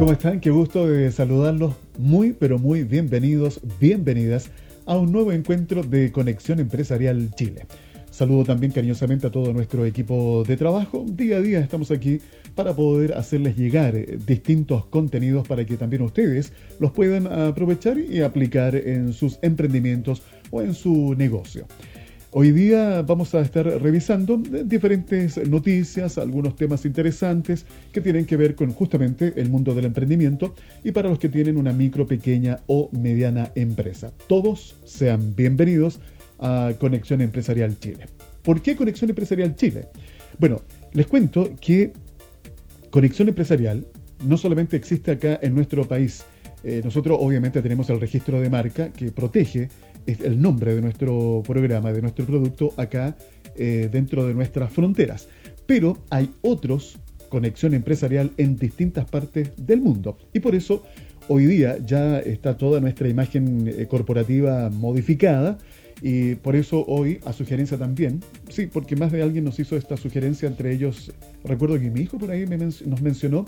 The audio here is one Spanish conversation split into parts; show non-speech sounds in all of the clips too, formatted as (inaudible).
¿Cómo están? Qué gusto de saludarlos. Muy, pero muy bienvenidos, bienvenidas a un nuevo encuentro de Conexión Empresarial Chile. Saludo también cariñosamente a todo nuestro equipo de trabajo. Día a día estamos aquí para poder hacerles llegar eh, distintos contenidos para que también ustedes los puedan aprovechar y aplicar en sus emprendimientos o en su negocio. Hoy día vamos a estar revisando diferentes noticias, algunos temas interesantes que tienen que ver con justamente el mundo del emprendimiento y para los que tienen una micro, pequeña o mediana empresa. Todos sean bienvenidos a Conexión Empresarial Chile. ¿Por qué Conexión Empresarial Chile? Bueno, les cuento que Conexión Empresarial no solamente existe acá en nuestro país, eh, nosotros obviamente tenemos el registro de marca que protege el nombre de nuestro programa, de nuestro producto acá eh, dentro de nuestras fronteras. Pero hay otros conexión empresarial en distintas partes del mundo. Y por eso hoy día ya está toda nuestra imagen eh, corporativa modificada. Y por eso hoy, a sugerencia también, sí, porque más de alguien nos hizo esta sugerencia, entre ellos, recuerdo que mi hijo por ahí nos mencionó,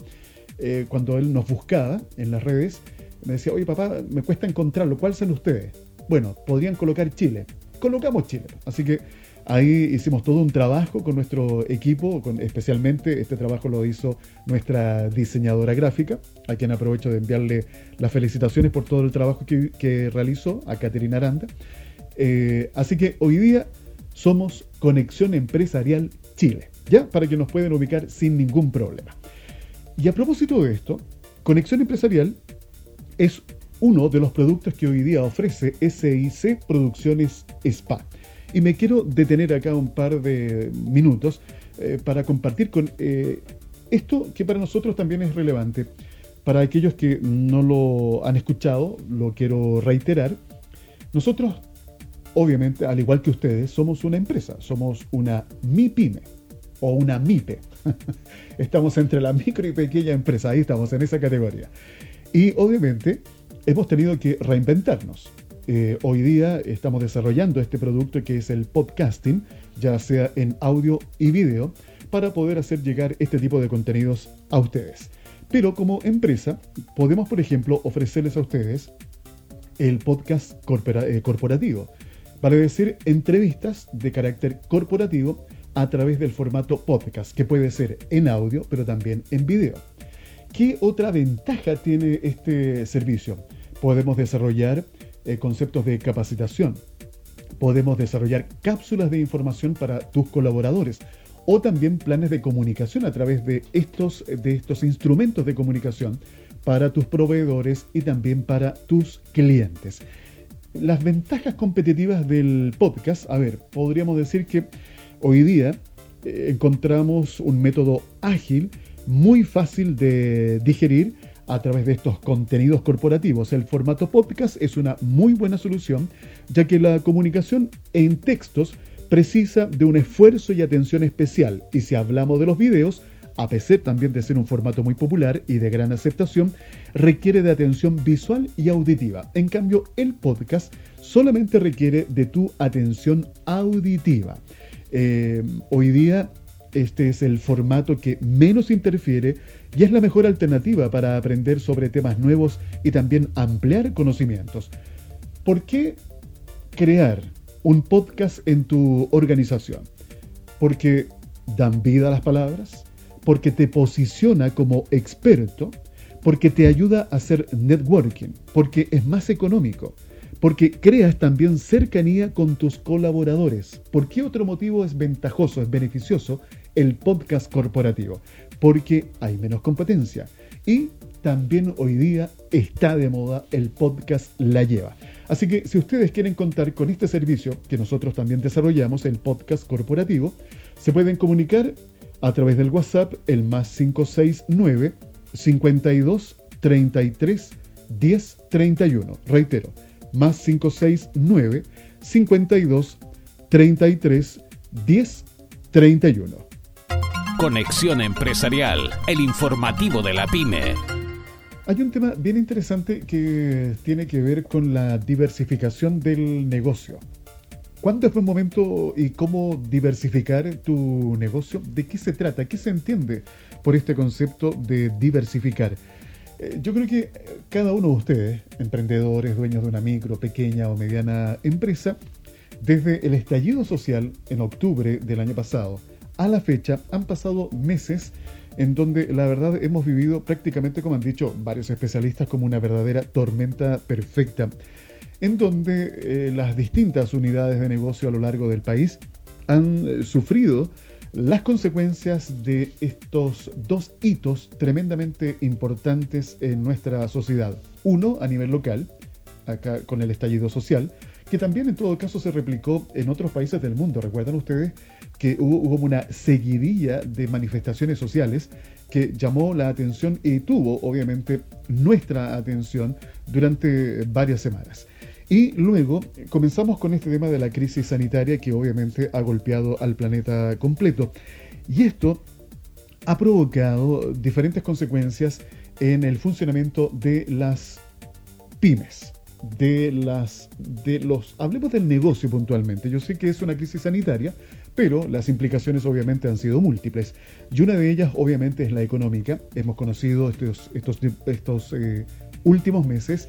eh, cuando él nos buscaba en las redes, me decía, oye papá, me cuesta encontrarlo, ¿cuál son ustedes? Bueno, podrían colocar Chile. Colocamos Chile. Así que ahí hicimos todo un trabajo con nuestro equipo, con, especialmente este trabajo lo hizo nuestra diseñadora gráfica, a quien aprovecho de enviarle las felicitaciones por todo el trabajo que, realizó a Caterina Aranda. Eh, así que hoy día somos Conexión Empresarial Chile, ¿ya? Para que nos puedan ubicar sin ningún problema. Y a propósito de esto, Conexión Empresarial es uno de los productos que hoy día ofrece SIC Producciones Spa. Y me quiero detener acá un par de minutos eh, para compartir con eh, esto que para nosotros también es relevante. Para aquellos que no lo han escuchado, lo quiero reiterar. Nosotros, obviamente, al igual que ustedes, somos una empresa, somos una MIPYME o una MIPE. (laughs) estamos entre la micro y pequeña empresa, ahí estamos en esa categoría. Y obviamente hemos tenido que reinventarnos. Eh, hoy día estamos desarrollando este producto que es el podcasting, ya sea en audio y video, para poder hacer llegar este tipo de contenidos a ustedes. Pero como empresa, podemos, por ejemplo, ofrecerles a ustedes el podcast eh, corporativo, vale decir, entrevistas de carácter corporativo a través del formato podcast, que puede ser en audio, pero también en video. ¿Qué otra ventaja tiene este servicio? Podemos desarrollar eh, conceptos de capacitación, podemos desarrollar cápsulas de información para tus colaboradores o también planes de comunicación a través de estos, de estos instrumentos de comunicación para tus proveedores y también para tus clientes. Las ventajas competitivas del podcast, a ver, podríamos decir que hoy día eh, encontramos un método ágil muy fácil de digerir a través de estos contenidos corporativos. El formato podcast es una muy buena solución, ya que la comunicación en textos precisa de un esfuerzo y atención especial. Y si hablamos de los videos, a pesar también de ser un formato muy popular y de gran aceptación, requiere de atención visual y auditiva. En cambio, el podcast solamente requiere de tu atención auditiva. Eh, hoy día este es el formato que menos interfiere y es la mejor alternativa para aprender sobre temas nuevos y también ampliar conocimientos. ¿Por qué crear un podcast en tu organización? Porque dan vida a las palabras, porque te posiciona como experto, porque te ayuda a hacer networking, porque es más económico, porque creas también cercanía con tus colaboradores. ¿Por qué otro motivo es ventajoso, es beneficioso el podcast corporativo, porque hay menos competencia. Y también hoy día está de moda el podcast La Lleva. Así que si ustedes quieren contar con este servicio que nosotros también desarrollamos, el podcast corporativo, se pueden comunicar a través del WhatsApp el más 569 52 33 10 31. Reitero, más 569 52 33 10 31. Conexión Empresarial, el informativo de la pyme. Hay un tema bien interesante que tiene que ver con la diversificación del negocio. ¿Cuándo es buen momento y cómo diversificar tu negocio? ¿De qué se trata? ¿Qué se entiende por este concepto de diversificar? Eh, yo creo que cada uno de ustedes, emprendedores, dueños de una micro, pequeña o mediana empresa, desde el estallido social en octubre del año pasado a la fecha han pasado meses en donde la verdad hemos vivido prácticamente, como han dicho varios especialistas, como una verdadera tormenta perfecta, en donde eh, las distintas unidades de negocio a lo largo del país han eh, sufrido las consecuencias de estos dos hitos tremendamente importantes en nuestra sociedad. Uno a nivel local, acá con el estallido social, que también en todo caso se replicó en otros países del mundo. ¿Recuerdan ustedes que hubo, hubo una seguidilla de manifestaciones sociales que llamó la atención y tuvo obviamente nuestra atención durante varias semanas? Y luego comenzamos con este tema de la crisis sanitaria que obviamente ha golpeado al planeta completo. Y esto ha provocado diferentes consecuencias en el funcionamiento de las pymes, de las de los hablemos del negocio puntualmente. Yo sé que es una crisis sanitaria, pero las implicaciones obviamente han sido múltiples. Y una de ellas obviamente es la económica. Hemos conocido estos, estos, estos eh, últimos meses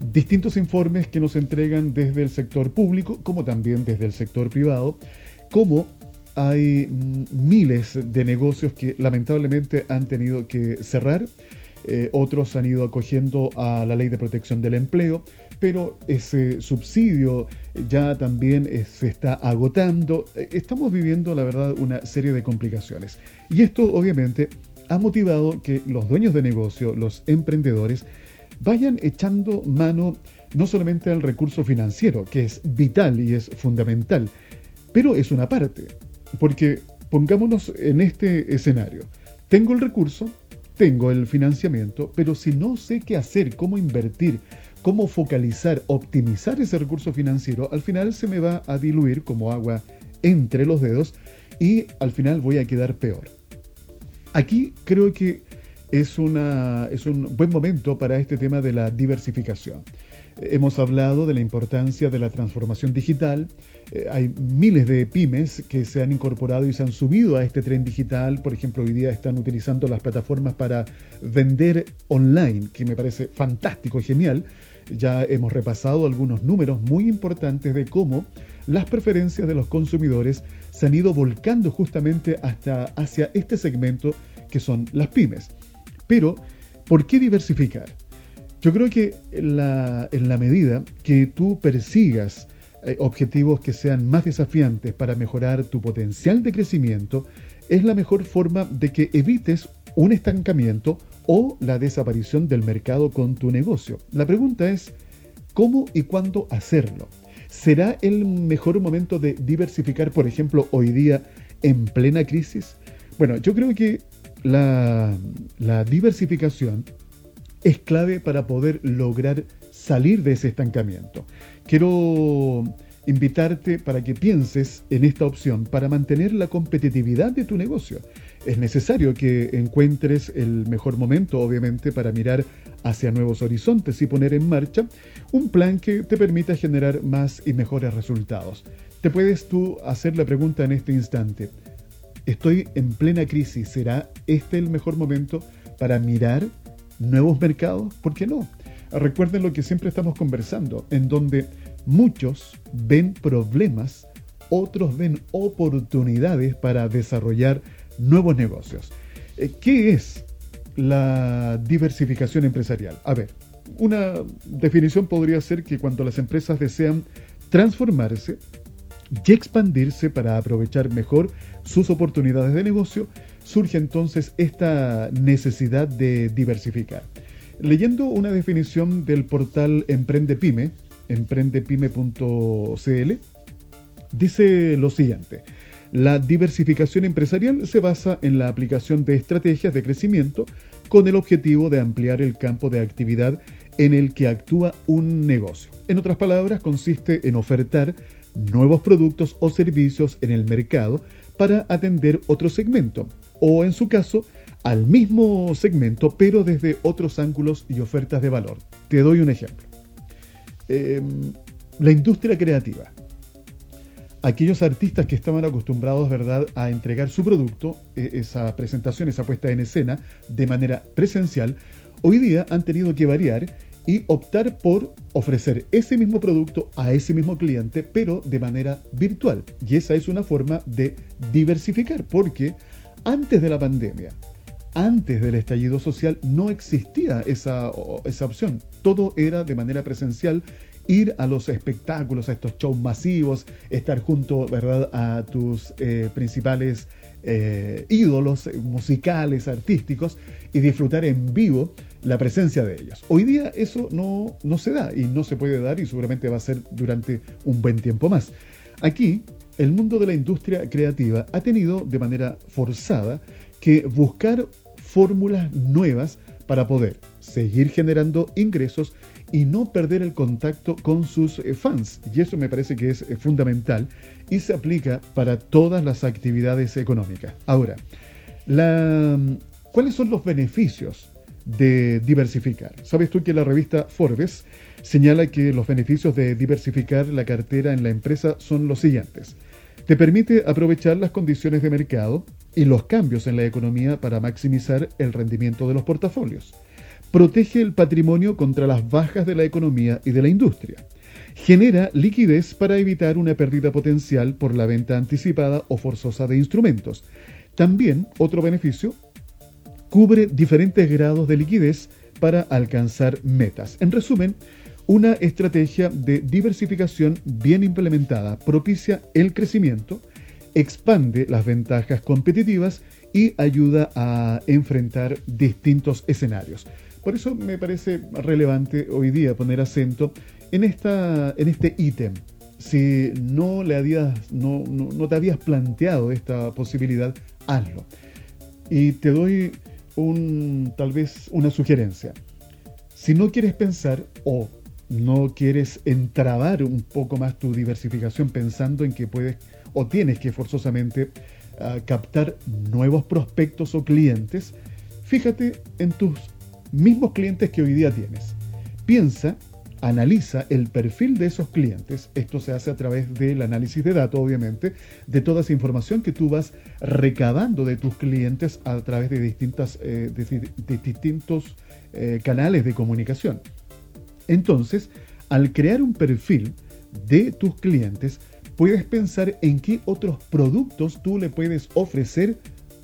distintos informes que nos entregan desde el sector público como también desde el sector privado, como hay mm, miles de negocios que lamentablemente han tenido que cerrar, eh, otros han ido acogiendo a la ley de protección del empleo, pero ese subsidio ya también eh, se está agotando. Eh, estamos viviendo, la verdad, una serie de complicaciones. Y esto obviamente ha motivado que los dueños de negocio, los emprendedores, vayan echando mano no solamente al recurso financiero, que es vital y es fundamental, pero es una parte, porque pongámonos en este escenario. Tengo el recurso, tengo el financiamiento, pero si no sé qué hacer, cómo invertir, cómo focalizar, optimizar ese recurso financiero, al final se me va a diluir como agua entre los dedos y al final voy a quedar peor. Aquí creo que es, una, es un buen momento para este tema de la diversificación. Hemos hablado de la importancia de la transformación digital. Eh, hay miles de pymes que se han incorporado y se han subido a este tren digital. Por ejemplo, hoy día están utilizando las plataformas para vender online, que me parece fantástico genial. Ya hemos repasado algunos números muy importantes de cómo las preferencias de los consumidores se han ido volcando justamente hasta hacia este segmento que son las pymes. Pero, ¿por qué diversificar? Yo creo que en la, medida que tú persigas eh, objetivos que sean más desafiantes para mejorar tu potencial de crecimiento, es la mejor forma de que evites un estancamiento o la desaparición del mercado con tu negocio. La pregunta es, ¿cómo y cuándo hacerlo? ¿Será el mejor momento de diversificar, por ejemplo, hoy día en plena crisis? Bueno, yo creo que la, diversificación es clave para poder lograr salir de ese estancamiento. Quiero invitarte para que pienses en esta opción para mantener la competitividad de tu negocio. Es necesario que encuentres el mejor momento, obviamente, para mirar hacia nuevos horizontes y poner en marcha un plan que te permita generar más y mejores resultados. Te puedes tú hacer la pregunta en este instante. Estoy en plena crisis. ¿Será este el mejor momento para mirar nuevos mercados? ¿Por qué no? Recuerden lo que siempre estamos conversando, en donde muchos ven problemas, otros ven oportunidades para desarrollar nuevos negocios. Eh, ¿Qué es la diversificación empresarial? A ver, una definición podría ser que cuando las empresas desean transformarse y expandirse para aprovechar mejor sus oportunidades de negocio, surge entonces esta necesidad de diversificar. Leyendo una definición del portal Emprende Pyme, emprendepyme.cl, dice lo siguiente. La diversificación empresarial se basa en la aplicación de estrategias de crecimiento con el objetivo de ampliar el campo de actividad en el que actúa un negocio. En otras palabras, consiste en ofertar nuevos productos o servicios en el mercado para atender otro segmento, o en su caso, al mismo segmento, pero desde otros ángulos y ofertas de valor. Te doy un ejemplo. Em, la industria creativa. Aquellos artistas que estaban acostumbrados, ¿verdad?, a entregar su producto, e, esa presentación, esa puesta en escena, de manera presencial, hoy día han tenido que variar y optar por ofrecer ese mismo producto a ese mismo cliente, pero de manera virtual. Y esa es una forma de diversificar, porque antes de la pandemia, antes del estallido social, no existía esa, esa opción. Todo era de manera presencial ir a los espectáculos, a estos shows masivos, estar junto ¿verdad? a tus eh, principales eh, ídolos musicales, artísticos, y disfrutar en vivo la presencia de ellos. Hoy día eso no, no se da y no se puede dar y seguramente va a ser durante un buen tiempo más. Aquí, el mundo de la industria creativa ha tenido de manera forzada que buscar fórmulas nuevas para poder seguir generando ingresos y no perder el contacto con sus eh, fans. Y eso me parece que es eh, fundamental y se aplica para todas las actividades económicas. Ahora, ¿cuáles son los beneficios de diversificar? Sabes tú que la revista Forbes señala que los beneficios de diversificar la cartera en la empresa son los siguientes. Te permite aprovechar las condiciones de mercado y los cambios en la economía para maximizar el rendimiento de los portafolios protege el patrimonio contra las bajas de la economía y de la industria. Genera liquidez para evitar una pérdida potencial por la venta anticipada o forzosa de instrumentos. También, otro beneficio, cubre diferentes grados de liquidez para alcanzar metas. En resumen, una estrategia de diversificación bien implementada propicia el crecimiento, expande las ventajas competitivas y ayuda a enfrentar distintos escenarios. Por eso me parece relevante hoy día poner acento en, esta, en este ítem. Si no, le habías, no, no, te habías planteado esta posibilidad, hazlo. Y te doy un, tal vez una sugerencia. Si no quieres pensar o no quieres entrabar un poco más tu diversificación pensando en que puedes o tienes que forzosamente ah, captar nuevos prospectos o clientes, fíjate en tus mismos clientes que hoy día tienes. Piensa, analiza el perfil de esos clientes. Esto se hace a través del análisis de datos, obviamente, de toda esa información que tú vas recabando de tus clientes a través de, distintas, eh, distintos eh, canales de comunicación. Entonces, al crear un perfil de tus clientes, puedes pensar en qué otros productos tú le puedes ofrecer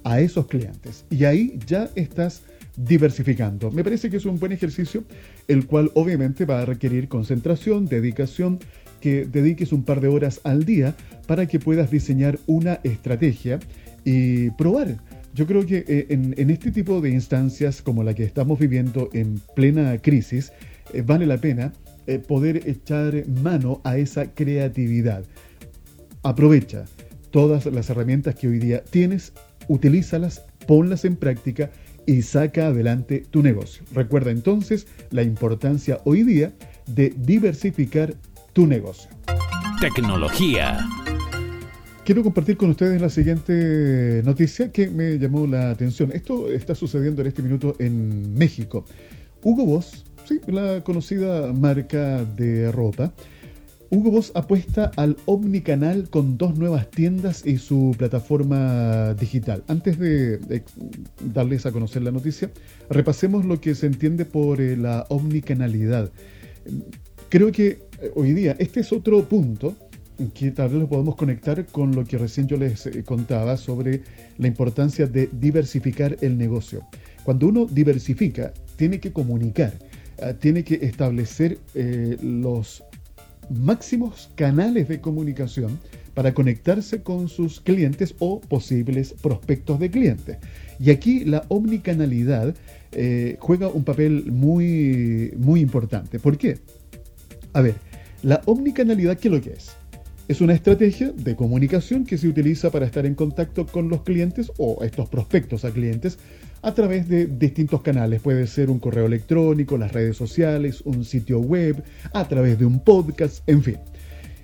a esos clientes. Y ahí ya estás diversificando. Me parece que es un buen ejercicio, el cual obviamente va a requerir concentración, dedicación, que dediques un par de horas al día para que puedas diseñar una estrategia y probar. Yo creo que eh, en, este tipo de instancias como la que estamos viviendo en plena crisis, eh, vale la pena eh, poder echar mano a esa creatividad. Aprovecha todas las herramientas que hoy día tienes, utilízalas, ponlas en práctica y saca adelante tu negocio. Recuerda entonces la importancia hoy día de diversificar tu negocio. Tecnología. Quiero compartir con ustedes la siguiente noticia que me llamó la atención. Esto está sucediendo en este minuto en México. Hugo Boss, sí, la conocida marca de ropa, Hugo Boss apuesta al Omnicanal con dos nuevas tiendas y su plataforma digital. Antes de, darles a conocer la noticia, repasemos lo que se entiende por eh, la omnicanalidad. Creo que eh, hoy día este es otro punto que tal vez lo podemos conectar con lo que recién yo les eh, contaba sobre la importancia de diversificar el negocio. Cuando uno diversifica, tiene que comunicar, tiene que establecer los máximos canales de comunicación para conectarse con sus clientes o posibles prospectos de clientes. Y aquí la omnicanalidad eh, juega un papel muy, muy importante. ¿Por qué? A ver, la omnicanalidad, ¿qué es lo que es? Es una estrategia de comunicación que se utiliza para estar en contacto con los clientes o estos prospectos a clientes a través de distintos canales. Puede ser un correo electrónico, las redes sociales, un sitio web, a través de un podcast, en fin.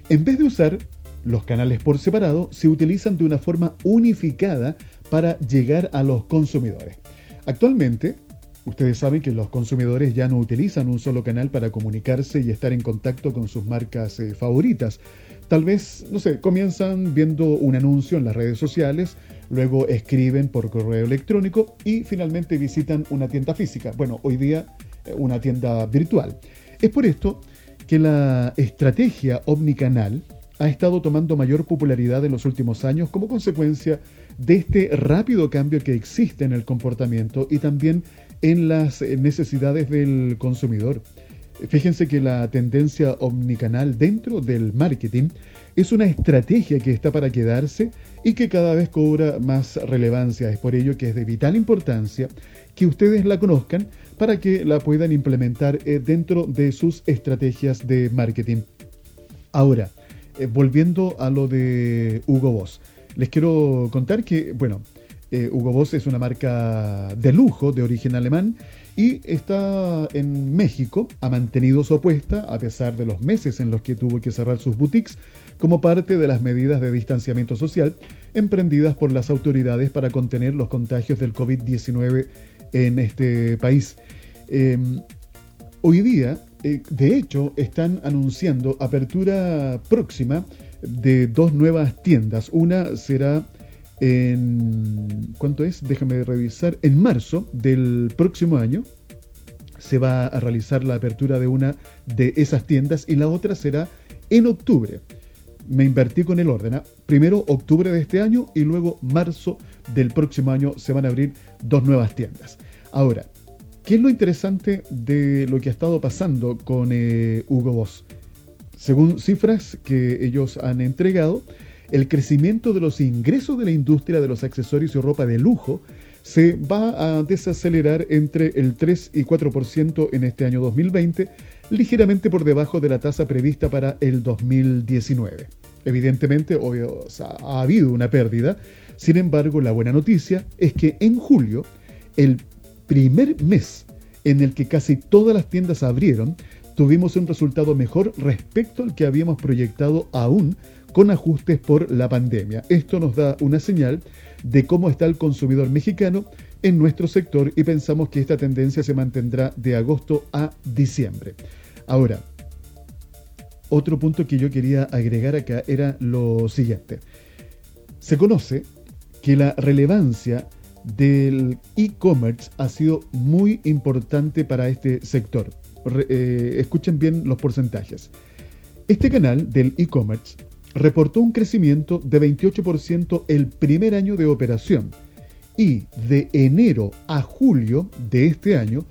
En vez de usar los canales por separado, se utilizan de una forma unificada para llegar a los consumidores. Actualmente, ustedes saben que los consumidores ya no utilizan un solo canal para comunicarse y estar en contacto con sus marcas eh, favoritas tal vez, no sé, comienzan viendo un anuncio en las redes sociales, luego escriben por correo electrónico y finalmente visitan una tienda física. Bueno, hoy día eh, una tienda virtual. Es por esto que la estrategia omnicanal ha estado tomando mayor popularidad en los últimos años como consecuencia de este rápido cambio que existe en el comportamiento y también en las necesidades del consumidor. Fíjense que la tendencia omnicanal dentro del marketing es una estrategia que está para quedarse y que cada vez cobra más relevancia. Es por ello que es de vital importancia que ustedes la conozcan para que la puedan implementar eh, dentro de sus estrategias de marketing. Ahora, eh, volviendo a lo de Hugo Boss, les quiero contar que, bueno, eh, Hugo Boss es una marca de lujo de origen alemán y está en México, ha mantenido su apuesta a pesar de los meses en los que tuvo que cerrar sus boutiques como parte de las medidas de distanciamiento social emprendidas por las autoridades para contener los contagios del COVID-19 en este país. Em, hoy día, eh, de hecho, están anunciando apertura próxima de dos nuevas tiendas. Una será en... ¿Cuánto es? Déjame revisar. En marzo del próximo año se va a realizar la apertura de una de esas tiendas y la otra será en octubre. Me invertí con el orden. ¿ah? Primero octubre de este año y luego marzo del próximo año se van a abrir dos nuevas tiendas. Ahora, ¿qué es lo interesante de lo que ha estado pasando con eh, Hugo Boss? Según cifras que ellos han entregado, el crecimiento de los ingresos de la industria de los accesorios y ropa de lujo se va a desacelerar entre el 3 y 4% en este año 2020, ligeramente por debajo de la tasa prevista para el 2019. Evidentemente, obvio, ha habido una pérdida. Sin embargo, la buena noticia es que en julio, el primer mes en el que casi todas las tiendas abrieron, tuvimos un resultado mejor respecto al que habíamos proyectado aún con ajustes por la pandemia. Esto nos da una señal de cómo está el consumidor mexicano en nuestro sector y pensamos que esta tendencia se mantendrá de agosto a diciembre. Ahora, otro punto que yo quería agregar acá era lo siguiente. Se conoce que la relevancia del e-commerce ha sido muy importante para este sector. Eh, escuchen bien los porcentajes. Este canal del e-commerce reportó un crecimiento de 28% el primer año de operación y de enero a julio de este año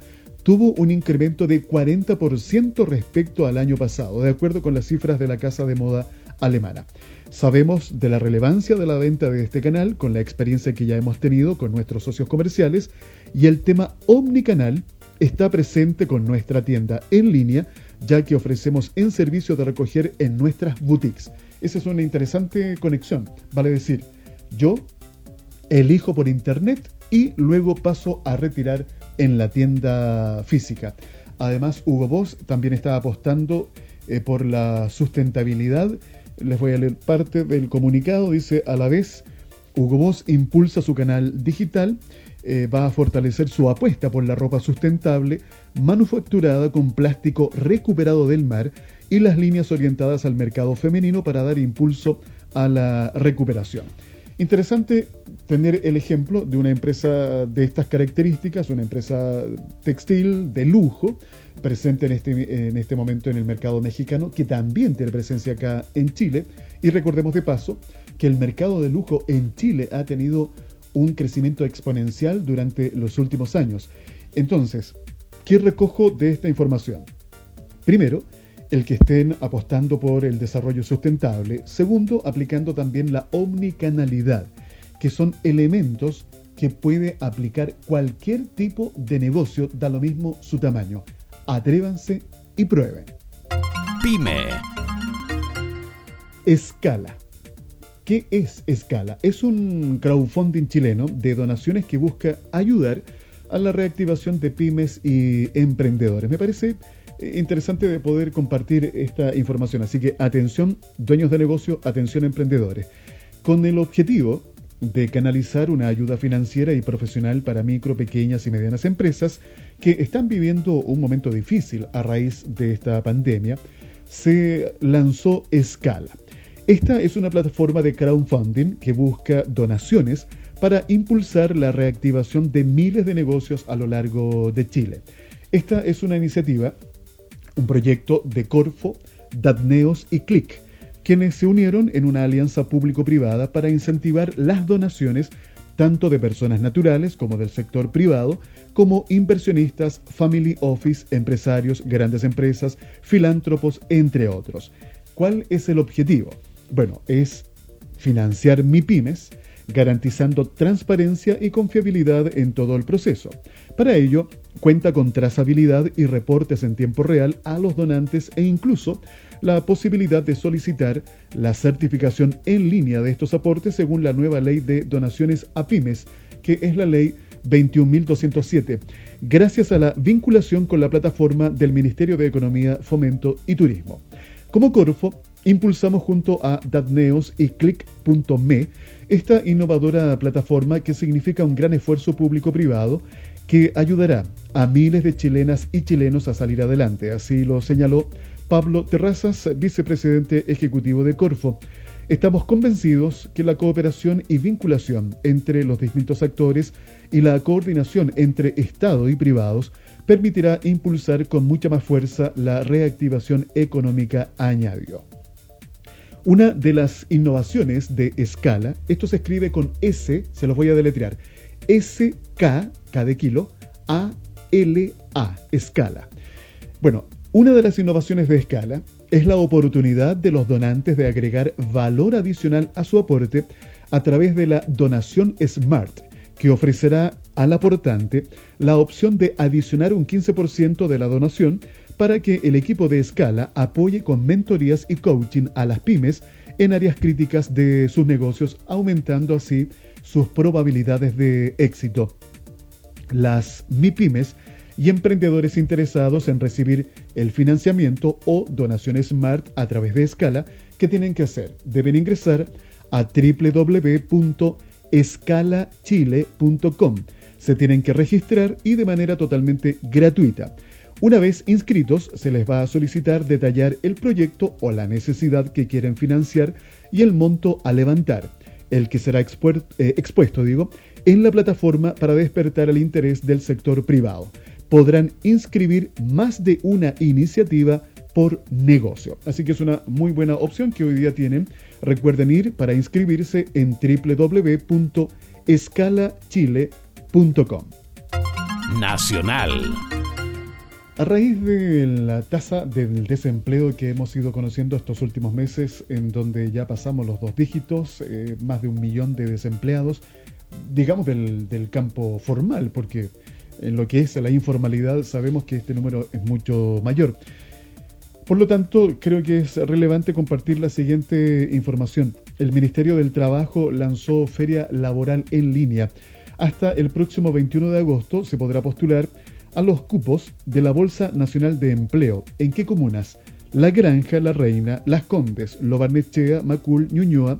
tuvo un incremento de 40% respecto al año pasado, de acuerdo con las cifras de la casa de moda alemana. Sabemos de la relevancia de la venta de este canal con la experiencia que ya hemos tenido con nuestros socios comerciales y el tema omnicanal está presente con nuestra tienda en línea ya que ofrecemos en servicio de recoger en nuestras boutiques. Esa es una interesante conexión. Vale decir, yo elijo por internet y luego paso a retirar en la tienda física. Además, Hugo Boss también está apostando eh, por la sustentabilidad. Les voy a leer parte del comunicado. Dice, a la vez, Hugo Boss impulsa su canal digital, eh, va a fortalecer su apuesta por la ropa sustentable, manufacturada con plástico recuperado del mar y las líneas orientadas al mercado femenino para dar impulso a la recuperación. Interesante tener el ejemplo de una empresa de estas características, una empresa textil de lujo, presente en este, en este momento en el mercado mexicano, que también tiene presencia acá en Chile. Y recordemos de paso que el mercado de lujo en Chile ha tenido un crecimiento exponencial durante los últimos años. Entonces, ¿qué recojo de esta información? Primero, el que estén apostando por el desarrollo sustentable. Segundo, aplicando también la omnicanalidad, que son elementos que puede aplicar cualquier tipo de negocio, da lo mismo su tamaño. Atrévanse y prueben. Pyme. Escala. ¿Qué es Escala? Es un crowdfunding chileno de donaciones que busca ayudar a la reactivación de pymes y emprendedores. Me parece interesante de poder compartir esta información. Así que atención dueños de negocio, atención emprendedores. Con el objetivo de canalizar una ayuda financiera y profesional para micro, pequeñas y medianas empresas que están viviendo un momento difícil a raíz de esta pandemia, se lanzó Escala. Esta es una plataforma de crowdfunding que busca donaciones para impulsar la reactivación de miles de negocios a lo largo de Chile. Esta es una iniciativa, un proyecto de Corfo, Datneos y Click, quienes se unieron en una alianza público-privada para incentivar las donaciones tanto de personas naturales como del sector privado, como inversionistas, family office, empresarios, grandes empresas, filántropos, entre otros. ¿Cuál es el objetivo? Bueno, es financiar MIPIMES, garantizando transparencia y confiabilidad en todo el proceso. Para ello, cuenta con trazabilidad y reportes en tiempo real a los donantes e incluso la posibilidad de solicitar la certificación en línea de estos aportes según la nueva ley de donaciones a pymes, que es la ley 21.207, gracias a la vinculación con la plataforma del Ministerio de Economía, Fomento y Turismo. Como Corfo, impulsamos junto a Datneos y Click.me esta innovadora plataforma que significa un gran esfuerzo público-privado que ayudará a miles de chilenas y chilenos a salir adelante. Así lo señaló Pablo Terrazas, vicepresidente ejecutivo de Corfo. Estamos convencidos que la cooperación y vinculación entre los distintos actores y la coordinación entre Estado y privados permitirá impulsar con mucha más fuerza la reactivación económica, añadió. Una de las innovaciones de escala, esto se escribe con S, se los voy a deletrear, S-K, K de kilo, A-L-A, escala. Bueno, una de las innovaciones de escala es la oportunidad de los donantes de agregar valor adicional a su aporte a través de la donación Smart, que ofrecerá al aportante la opción de adicionar un 15% de la donación para que el equipo de escala apoye con mentorías y coaching a las pymes en áreas críticas de sus negocios, aumentando así sus probabilidades de éxito. Las MIPYMES y emprendedores interesados en recibir el financiamiento o donación Smart a través de Escala, ¿qué tienen que hacer? Deben ingresar a www.escalachile.com. Se tienen que registrar y de manera totalmente gratuita. Una vez inscritos, se les va a solicitar detallar el proyecto o la necesidad que quieren financiar y el monto a levantar, el que será eh, expuesto, digo, en la plataforma para despertar el interés del sector privado podrán inscribir más de una iniciativa por negocio. Así que es una muy buena opción que hoy día tienen. Recuerden ir para inscribirse en www.escalachile.com. Nacional. A raíz de la tasa del desempleo que hemos ido conociendo estos últimos meses, en donde ya pasamos los dos dígitos, eh, más de un millón de desempleados, digamos del, del campo formal, porque en lo que es la informalidad, sabemos que este número es mucho mayor. Por lo tanto, creo que es relevante compartir la siguiente información. El Ministerio del Trabajo lanzó Feria Laboral en línea. Hasta el próximo 21 de agosto se podrá postular a los cupos de la Bolsa Nacional de Empleo. ¿En qué comunas? La Granja, La Reina, Las Condes, Lobarnechea, Macul, Ñuñoa,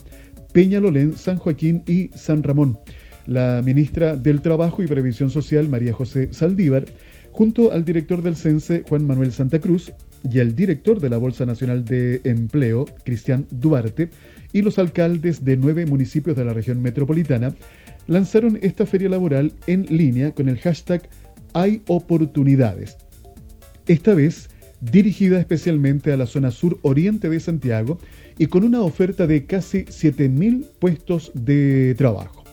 Peñalolén, San Joaquín y San Ramón la ministra del Trabajo y Previsión Social, María José Saldívar, junto al director del CENSE, Juan Manuel Santa Cruz, y el director de la Bolsa Nacional de Empleo, Cristian Duarte, y los alcaldes de nueve municipios de la región metropolitana, lanzaron esta feria laboral en línea con el hashtag Hay oportunidades. Esta vez dirigida especialmente a la zona sur oriente de Santiago y con una oferta de casi 7.000 puestos de trabajo.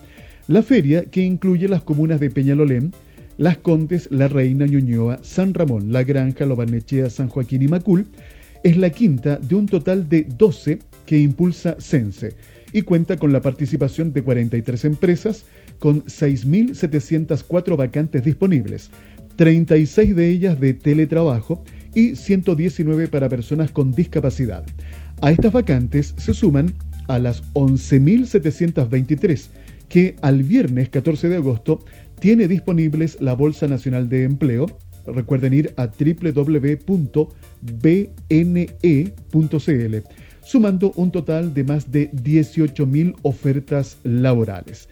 La feria, que incluye las comunas de Peñalolén, Las Condes, La Reina, Ñuñoa, San Ramón, La Granja, Lobarnechea, San Joaquín y Macul, es la quinta de un total de 12 que impulsa Sense y cuenta con la participación de 43 empresas con 6.704 vacantes disponibles, 36 de ellas de teletrabajo y 119 para personas con discapacidad. A estas vacantes se suman a las 11.723 que al viernes 14 de agosto tiene disponibles la Bolsa Nacional de Empleo. Recuerden ir a www.bne.cl, sumando un total de más de 18.000 ofertas laborales.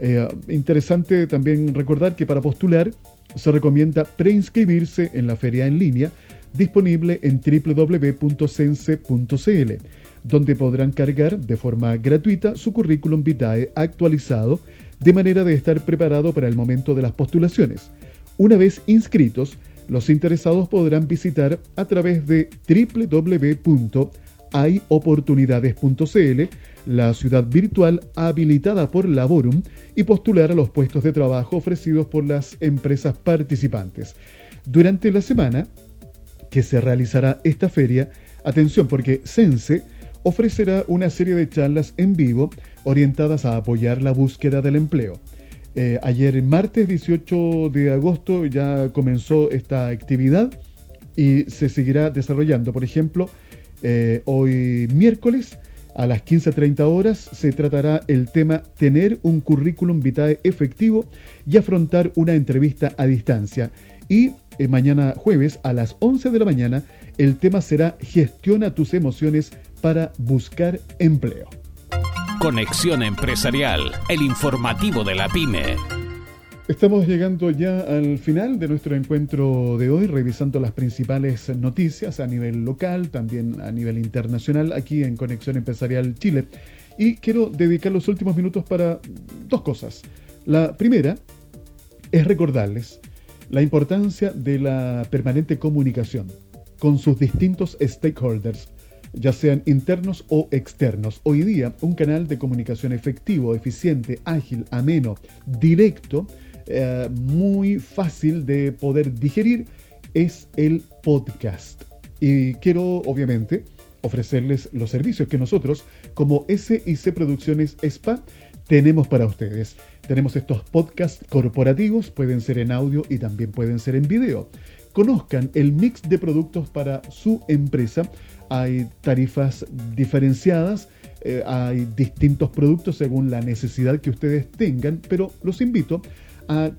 Eh, interesante también recordar que para postular se recomienda preinscribirse en la feria en línea disponible en www.sense.cl. donde podrán cargar de forma gratuita su currículum vitae actualizado de manera de estar preparado para el momento de las postulaciones. Una vez inscritos, los interesados podrán visitar a través de www.hayoportunidades.cl la ciudad virtual habilitada por Laborum y postular a los puestos de trabajo ofrecidos por las empresas participantes. Durante la semana que se realizará esta feria, atención porque Sense ofrecerá una serie de charlas en vivo orientadas a apoyar la búsqueda del empleo. Eh, ayer, martes 18 de agosto, ya comenzó esta actividad y se seguirá desarrollando. Por ejemplo, eh, hoy miércoles a las 15.30 horas se tratará el tema tener un currículum vitae efectivo y afrontar una entrevista a distancia. Y eh, mañana jueves a las 11 de la mañana el tema será gestiona tus emociones para buscar empleo. Conexión Empresarial, el informativo de la pyme. Estamos llegando ya al final de nuestro encuentro de hoy, revisando las principales noticias a nivel local, también a nivel internacional, aquí en Conexión Empresarial Chile. Y quiero dedicar los últimos minutos para dos cosas. La primera es recordarles la importancia de la permanente comunicación con sus distintos stakeholders ya sean internos o externos. Hoy día, un canal de comunicación efectivo, eficiente, ágil, ameno, directo, eh, muy fácil de poder digerir, es el podcast. Y quiero, obviamente, ofrecerles los servicios que nosotros, como SIC Producciones SPA, tenemos para ustedes. Tenemos estos podcasts corporativos, pueden ser en audio y también pueden ser en video. Conozcan el mix de productos para su empresa hay tarifas diferenciadas, eh, hay distintos productos según la necesidad que ustedes tengan, pero los invito a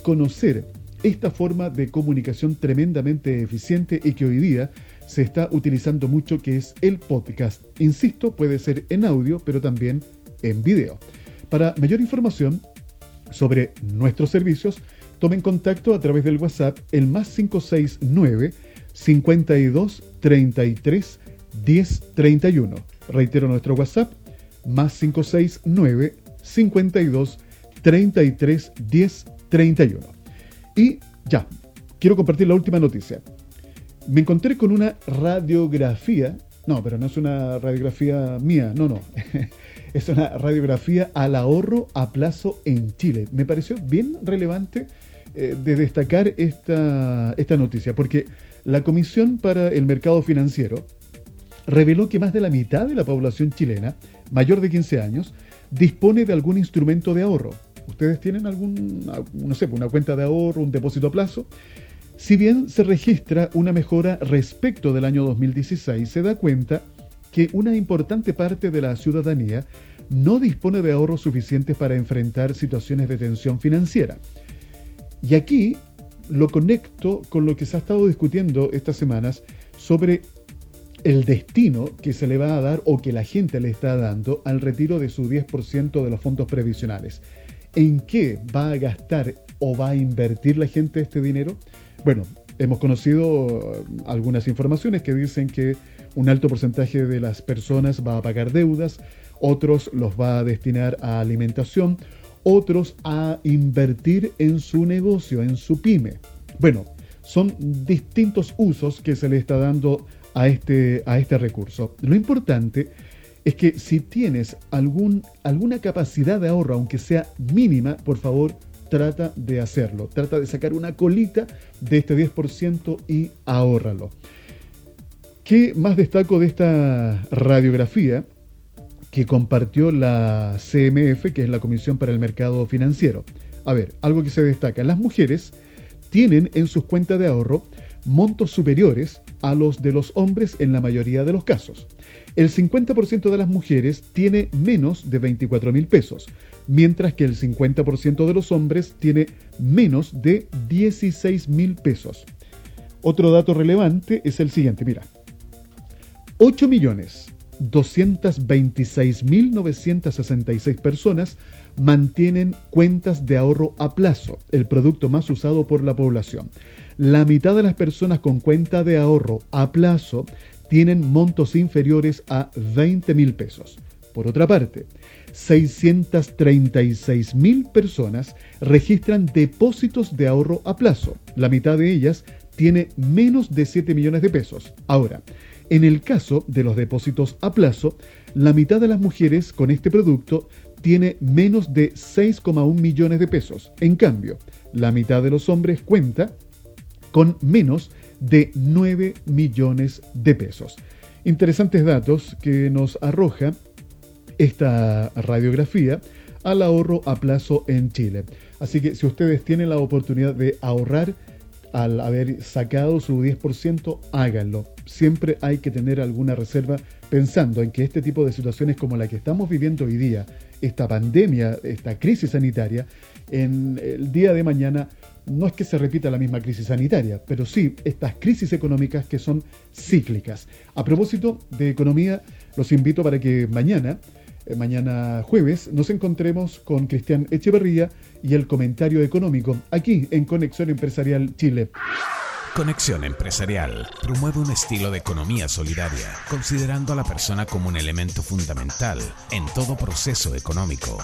conocer esta forma de comunicación tremendamente eficiente y que hoy día se está utilizando mucho, que es el podcast. Insisto, puede ser en audio, pero también en video. Para mayor información sobre nuestros servicios, tomen contacto a través del WhatsApp el más 569 52 33 1031. Reitero nuestro WhatsApp, más 569 52 33 10 31. Y ya, quiero compartir la última noticia. Me encontré con una radiografía, no, pero no es una radiografía mía, no, no. (laughs) es una radiografía al ahorro a plazo en Chile. Me pareció bien relevante eh, de destacar esta, esta noticia, porque la Comisión para el Mercado Financiero reveló que más de la mitad de la población chilena, mayor de 15 años, dispone de algún instrumento de ahorro. ¿Ustedes tienen algún, no sé, una cuenta de ahorro, un depósito a plazo? Si bien se registra una mejora respecto del año 2016, se da cuenta que una importante parte de la ciudadanía no dispone de ahorros suficientes para enfrentar situaciones de tensión financiera. Y aquí lo conecto con lo que se ha estado discutiendo estas semanas sobre el destino que se le va a dar o que la gente le está dando al retiro de su 10% de los fondos previsionales. ¿En qué va a gastar o va a invertir la gente este dinero? Bueno, hemos conocido eh, algunas informaciones que dicen que un alto porcentaje de las personas va a pagar deudas, otros los va a destinar a alimentación, otros a invertir en su negocio, en su pyme. Bueno, son distintos usos que se le está dando a este, a este recurso. Lo importante es que si tienes algún, alguna capacidad de ahorro, aunque sea mínima, por favor, trata de hacerlo. Trata de sacar una colita de este 10% y ahórralo. ¿Qué más destaco de esta radiografía que compartió la CMF, que es la Comisión para el Mercado Financiero? A ver, algo que se destaca. Las mujeres tienen en sus cuentas de ahorro montos superiores a los de los hombres en la mayoría de los casos. El 50% de las mujeres tiene menos de 24 mil pesos, mientras que el 50% de los hombres tiene menos de 16 mil pesos. Otro dato relevante es el siguiente, mira. 8 millones 226.966 personas mantienen cuentas de ahorro a plazo, el producto más usado por la población. La mitad de las personas con cuenta de ahorro a plazo tienen montos inferiores a 20 mil pesos. Por otra parte, 636 mil personas registran depósitos de ahorro a plazo. La mitad de ellas tiene menos de 7 millones de pesos. Ahora, en el caso de los depósitos a plazo, la mitad de las mujeres con este producto tiene menos de 6,1 millones de pesos. En cambio, la mitad de los hombres cuenta con menos de 9 millones de pesos. Interesantes datos que nos arroja esta radiografía al ahorro a plazo en Chile. Así que si ustedes tienen la oportunidad de ahorrar al haber sacado su 10%, háganlo. Siempre hay que tener alguna reserva pensando en que este tipo de situaciones como la que estamos viviendo hoy día, esta pandemia, esta crisis sanitaria, en el día de mañana no es que se repita la misma crisis sanitaria, pero sí estas crisis económicas que son cíclicas. A propósito de economía, los invito para que mañana mañana jueves nos encontremos con Cristian Echeverría y el comentario económico aquí en Conexión Empresarial Chile. Conexión Empresarial promueve un estilo de economía solidaria, considerando a la persona como un elemento fundamental en todo proceso económico.